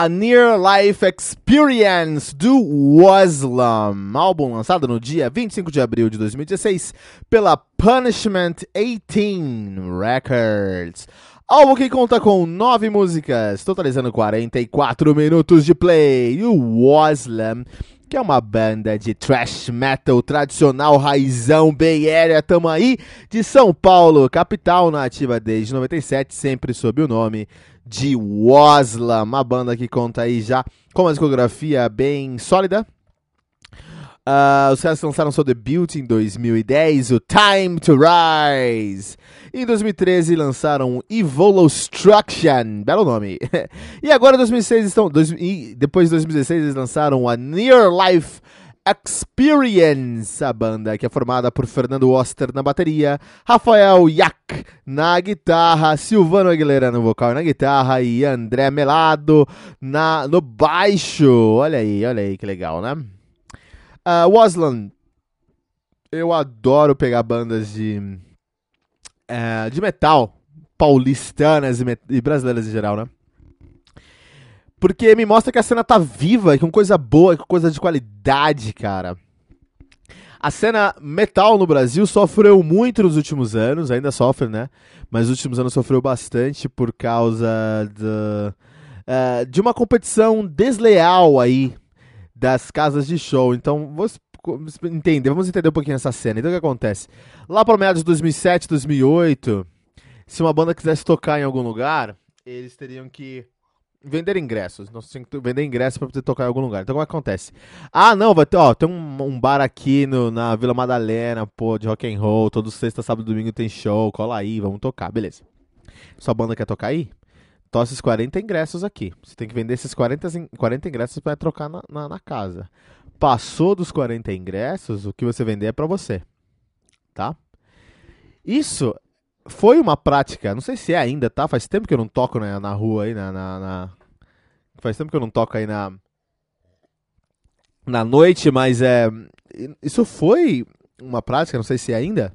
A Near Life Experience do Waslam, álbum lançado no dia 25 de abril de 2016 pela Punishment 18 Records. Álbum que conta com nove músicas, totalizando 44 minutos de play. E o Waslam, que é uma banda de thrash metal tradicional raizão Bay Area, tamo aí, de São Paulo, capital nativa desde 97, sempre sob o nome de Wasla, uma banda que conta aí já com uma discografia bem sólida. Uh, os caras lançaram seu debut em 2010, o Time to Rise. Em 2013 lançaram Evolustruction, belo nome. e agora em 2006 estão, dois, depois de 2016 eles lançaram a Near Life Experience, a banda que é formada por Fernando Oster na bateria, Rafael Yak na guitarra, Silvano Aguilera no vocal e na guitarra e André Melado na, no baixo. Olha aí, olha aí que legal, né? Uh, eu adoro pegar bandas de, uh, de metal paulistanas e, e brasileiras em geral, né? Porque me mostra que a cena tá viva, com coisa boa, com coisa de qualidade, cara. A cena metal no Brasil sofreu muito nos últimos anos, ainda sofre, né? Mas nos últimos anos sofreu bastante por causa uh, de uma competição desleal aí das casas de show. Então, vamos entender, vamos entender um pouquinho essa cena. Então, o que acontece? Lá para meados de 2007, 2008, se uma banda quisesse tocar em algum lugar, eles teriam que vender ingressos. Nós temos que vender ingressos para poder tocar em algum lugar. Então como é que acontece? Ah, não, vai ter, ó, tem um, um, bar aqui no, na Vila Madalena, pô, de rock and roll, todo sexta, sábado, domingo tem show, cola aí, vamos tocar, beleza. Sua banda quer tocar aí? Tô esses 40 ingressos aqui. Você tem que vender esses 40, 40 ingressos para trocar na, na, na, casa. Passou dos 40 ingressos, o que você vender é para você. Tá? Isso foi uma prática, não sei se é ainda, tá? Faz tempo que eu não toco né, na rua aí, na, na, na, Faz tempo que eu não toco aí na. Na noite, mas é. Isso foi uma prática, não sei se é ainda.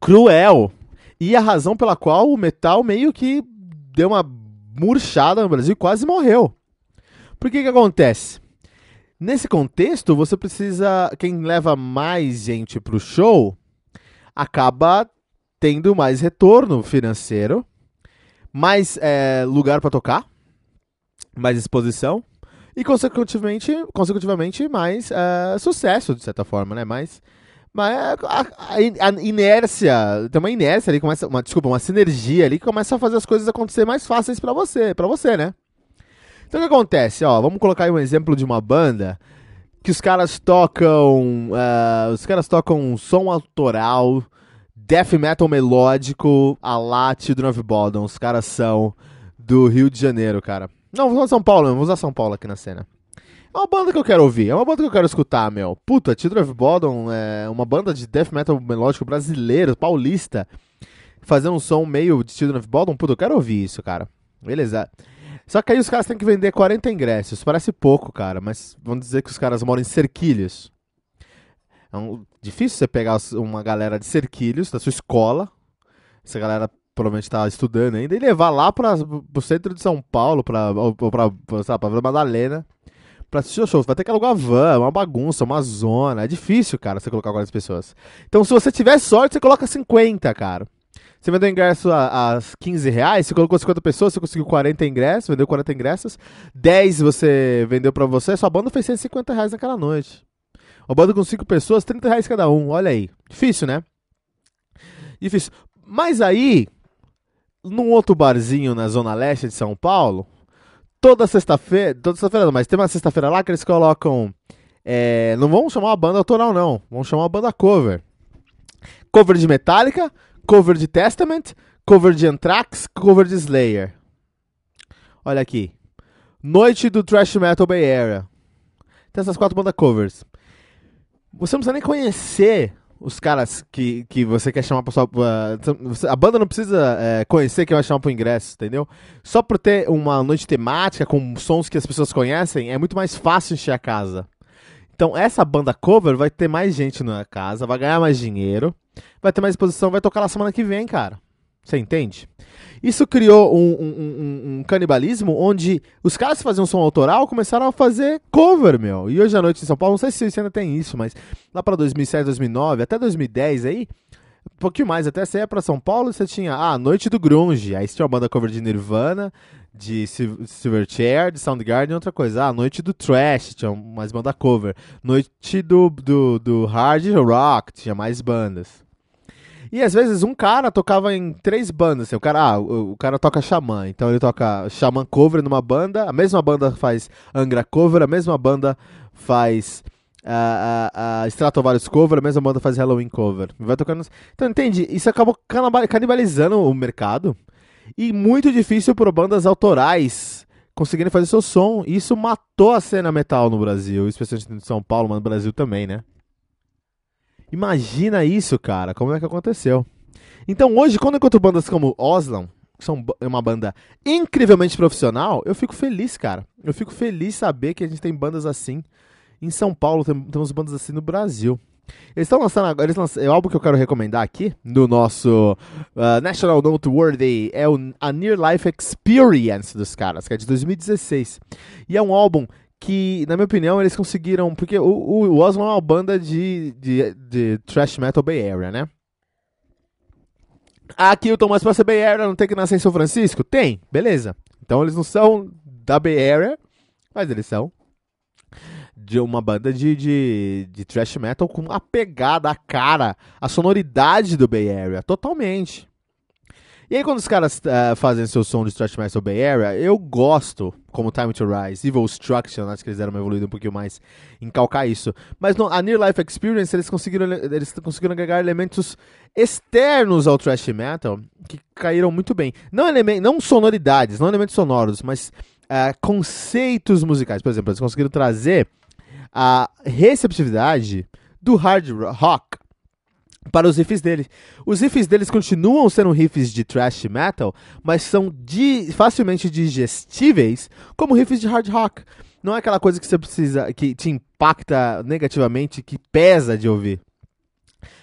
Cruel. E a razão pela qual o metal meio que deu uma murchada no Brasil e quase morreu. Por que que acontece? Nesse contexto, você precisa. Quem leva mais gente pro show acaba tendo mais retorno financeiro, mais é, lugar para tocar, mais exposição e consecutivamente, consecutivamente mais é, sucesso de certa forma, né? Mais, mas a, a, a, inércia, tem uma inércia ali, começa, uma, desculpa, uma sinergia ali que começa a fazer as coisas acontecer mais fáceis para você, para você, né? Então o que acontece? Ó, vamos colocar aí um exemplo de uma banda que os caras tocam, uh, os caras tocam um som autoral death metal melódico a lá Children Bodom. Os caras são do Rio de Janeiro, cara. Não, vou usar São Paulo, vou usar São Paulo aqui na cena. É uma banda que eu quero ouvir, é uma banda que eu quero escutar, meu. Puta, Children of Bodom é uma banda de death metal melódico brasileiro, paulista, fazendo um som meio de Children of Bodom. Puta, eu quero ouvir isso, cara. Beleza. Só que aí os caras têm que vender 40 ingressos. Parece pouco, cara, mas vamos dizer que os caras moram em Cerquilhos. É um, difícil você pegar uma galera de cerquilhos da sua escola, essa galera provavelmente está estudando ainda, e levar lá para o centro de São Paulo, para para Vila Madalena, para assistir o show. Vai ter que alugar van, é uma bagunça, uma zona. É difícil, cara, você colocar 40 pessoas. Então, se você tiver sorte, você coloca 50, cara. Você vendeu ingresso a, a 15 reais, você colocou 50 pessoas, você conseguiu 40 ingressos, vendeu 40 ingressos. 10 você vendeu para você, sua banda fez 150 reais naquela noite. Uma banda com 5 pessoas, 30 reais cada um. Olha aí. Difícil, né? Difícil. Mas aí, num outro barzinho na Zona Leste de São Paulo, toda sexta-feira, toda sexta-feira não, mas tem uma sexta-feira lá que eles colocam. É, não vamos chamar uma banda autoral, não. Vamos chamar uma banda cover. Cover de Metallica, cover de Testament, cover de Anthrax, cover de Slayer. Olha aqui. Noite do Thrash Metal Bay Area. Tem essas quatro bandas covers. Você não precisa nem conhecer os caras que, que você quer chamar pra sua. a banda não precisa é, conhecer quem vai chamar pro ingresso, entendeu? Só por ter uma noite temática com sons que as pessoas conhecem, é muito mais fácil encher a casa. Então, essa banda cover vai ter mais gente na casa, vai ganhar mais dinheiro, vai ter mais exposição, vai tocar na semana que vem, cara. Você entende? Isso criou um, um, um, um, canibalismo onde os caras que faziam som autoral começaram a fazer cover, meu. E hoje à noite em São Paulo, não sei se você ainda tem isso, mas lá para 2007, 2009, até 2010 aí, um pouquinho mais, até você ia pra São Paulo você tinha ah, Noite do Grunge, aí você tinha uma banda cover de Nirvana, de Silverchair, de Soundgarden e outra coisa. Ah, Noite do Trash, tinha mais banda cover. Noite do, do, do Hard Rock, tinha mais bandas. E às vezes um cara tocava em três bandas. Assim, o cara, ah, o, o, cara toca Xamã, então ele toca Xamã cover numa banda, a mesma banda faz Angra cover, a mesma banda faz a, a, a Stratovarius cover, a mesma banda faz Halloween cover. Vai tocando. Então entende? Isso acabou canibalizando o mercado e muito difícil para bandas autorais conseguirem fazer seu som. Isso matou a cena metal no Brasil, especialmente em São Paulo, mas no Brasil também, né? Imagina isso, cara, como é que aconteceu. Então hoje, quando eu encontro bandas como Oslam, que são uma banda incrivelmente profissional, eu fico feliz, cara. Eu fico feliz saber que a gente tem bandas assim. Em São Paulo temos bandas assim no Brasil. Eles estão lançando agora, eles lançam, é o álbum que eu quero recomendar aqui, no nosso uh, National Noteworthy, é o, a Near Life Experience dos caras, que é de 2016. E é um álbum que, na minha opinião, eles conseguiram. Porque o, o, é uma banda de, de, de thrash metal Bay Area, né? Aqui o Thomas pra ser Bay Area não tem que nascer em São Francisco? Tem, beleza. Então eles não são da Bay Area, mas eles são de uma banda de, de, de thrash metal com a pegada, a cara, a sonoridade do Bay Area, totalmente. E aí, quando os caras uh, fazem seu som de Stretch Metal Bay Area, eu gosto, como Time to Rise, Evil Struction, acho que eles deram uma evoluída um pouquinho mais em calcar isso. Mas no, a Near Life Experience, eles conseguiram, eles conseguiram agregar elementos externos ao thrash metal que caíram muito bem. Não, não sonoridades, não elementos sonoros, mas uh, conceitos musicais. Por exemplo, eles conseguiram trazer a receptividade do hard rock para os riffs deles. Os riffs deles continuam sendo riffs de thrash metal, mas são di facilmente digestíveis como riffs de hard rock. Não é aquela coisa que você precisa, que te impacta negativamente, que pesa de ouvir.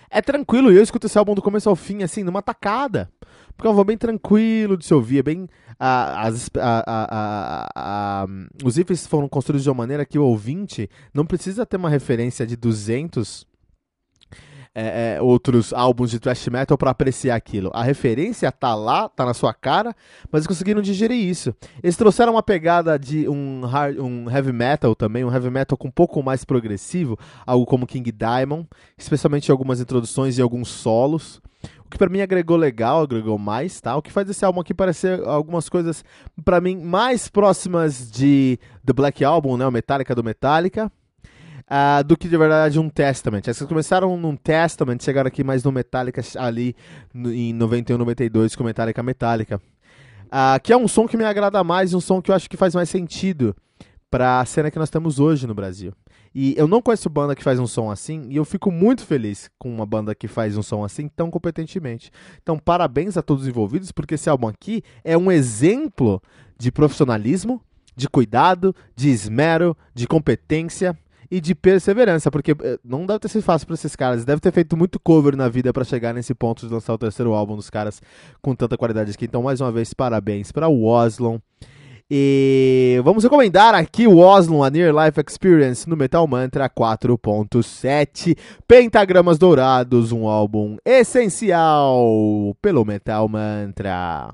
É tranquilo, eu escuto esse álbum do começo ao fim, assim, numa tacada. Porque é um álbum bem tranquilo de se ouvir, é bem... as, a, a, os riffs foram construídos de uma maneira que o ouvinte não precisa ter uma referência de 200 é, é, outros álbuns de thrash metal para apreciar aquilo. A referência tá lá, tá na sua cara, mas eles conseguiram digerir isso. Eles trouxeram uma pegada de um, hard, um heavy metal também, um heavy metal com um pouco mais progressivo, algo como King Diamond, especialmente algumas introduções e alguns solos. O que para mim agregou legal, agregou mais, tá? O que faz esse álbum aqui parecer algumas coisas para mim mais próximas de The Black Album, né, o Metallica do Metallica, uh, do que de verdade um Testament. Vocês começaram num Testament, chegaram aqui mais no Metallica ali no, em 91, 92 com Metallica Metallica. Uh, que é um som que me agrada mais, um som que eu acho que faz mais sentido para a cena que nós temos hoje no Brasil. E eu não conheço banda que faz um som assim, e eu fico muito feliz com uma banda que faz um som assim tão competentemente. Então, parabéns a todos os envolvidos, porque esse álbum aqui é um exemplo de profissionalismo, de cuidado, de esmero, de competência e de perseverança, porque eh, não deve ter sido fácil para esses caras. Deve ter feito muito cover na vida para chegar nesse ponto de lançar o terceiro álbum dos caras com tanta qualidade aqui. Então, mais uma vez, parabéns para o Oslon. E vamos recomendar aqui o Oslon, a Near Life Experience, no Metal Mantra 4.7. Pentagramas Dourados, um álbum essencial pelo Metal Mantra.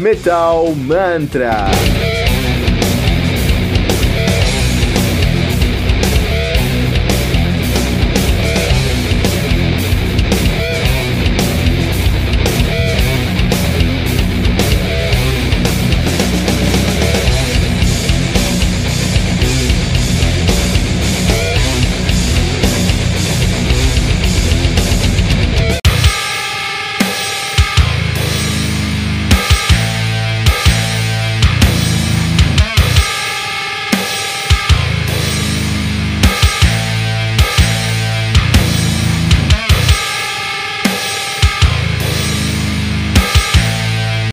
Metal Mantra.